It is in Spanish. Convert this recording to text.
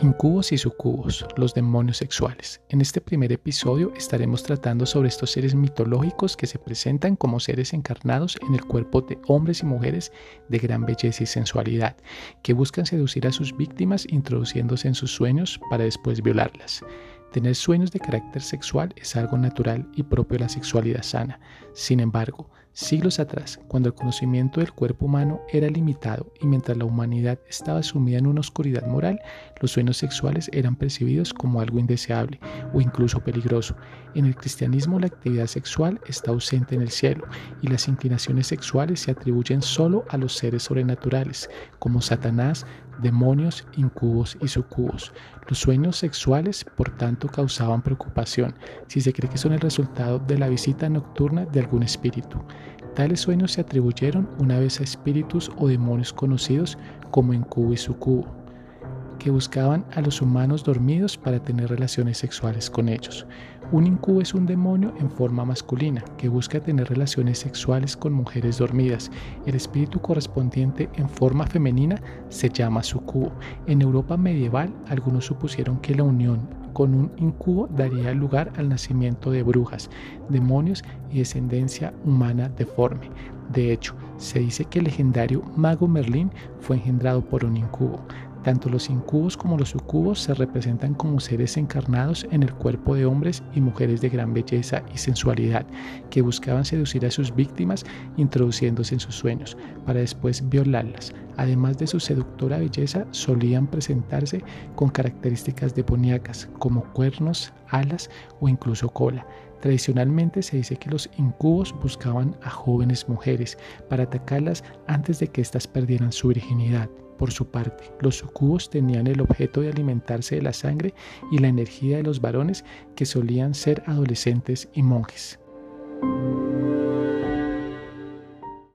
Incubos y sucubos, los demonios sexuales. En este primer episodio estaremos tratando sobre estos seres mitológicos que se presentan como seres encarnados en el cuerpo de hombres y mujeres de gran belleza y sensualidad, que buscan seducir a sus víctimas introduciéndose en sus sueños para después violarlas. Tener sueños de carácter sexual es algo natural y propio de la sexualidad sana. Sin embargo, siglos atrás, cuando el conocimiento del cuerpo humano era limitado y mientras la humanidad estaba sumida en una oscuridad moral, los sueños sexuales eran percibidos como algo indeseable o incluso peligroso. En el cristianismo la actividad sexual está ausente en el cielo y las inclinaciones sexuales se atribuyen solo a los seres sobrenaturales, como Satanás, demonios, incubos y sucubos. Los sueños sexuales, por tanto, causaban preocupación si se cree que son el resultado de la visita nocturna de algún espíritu. Tales sueños se atribuyeron una vez a espíritus o demonios conocidos como incubo y sucubo que buscaban a los humanos dormidos para tener relaciones sexuales con ellos. Un incubo es un demonio en forma masculina que busca tener relaciones sexuales con mujeres dormidas. El espíritu correspondiente en forma femenina se llama sucubo. En Europa medieval, algunos supusieron que la unión con un incubo daría lugar al nacimiento de brujas, demonios y descendencia humana deforme. De hecho, se dice que el legendario mago Merlín fue engendrado por un incubo. Tanto los incubos como los sucubos se representan como seres encarnados en el cuerpo de hombres y mujeres de gran belleza y sensualidad, que buscaban seducir a sus víctimas introduciéndose en sus sueños, para después violarlas. Además de su seductora belleza, solían presentarse con características demoníacas, como cuernos, alas o incluso cola. Tradicionalmente se dice que los incubos buscaban a jóvenes mujeres para atacarlas antes de que éstas perdieran su virginidad. Por su parte, los sucubos tenían el objeto de alimentarse de la sangre y la energía de los varones que solían ser adolescentes y monjes.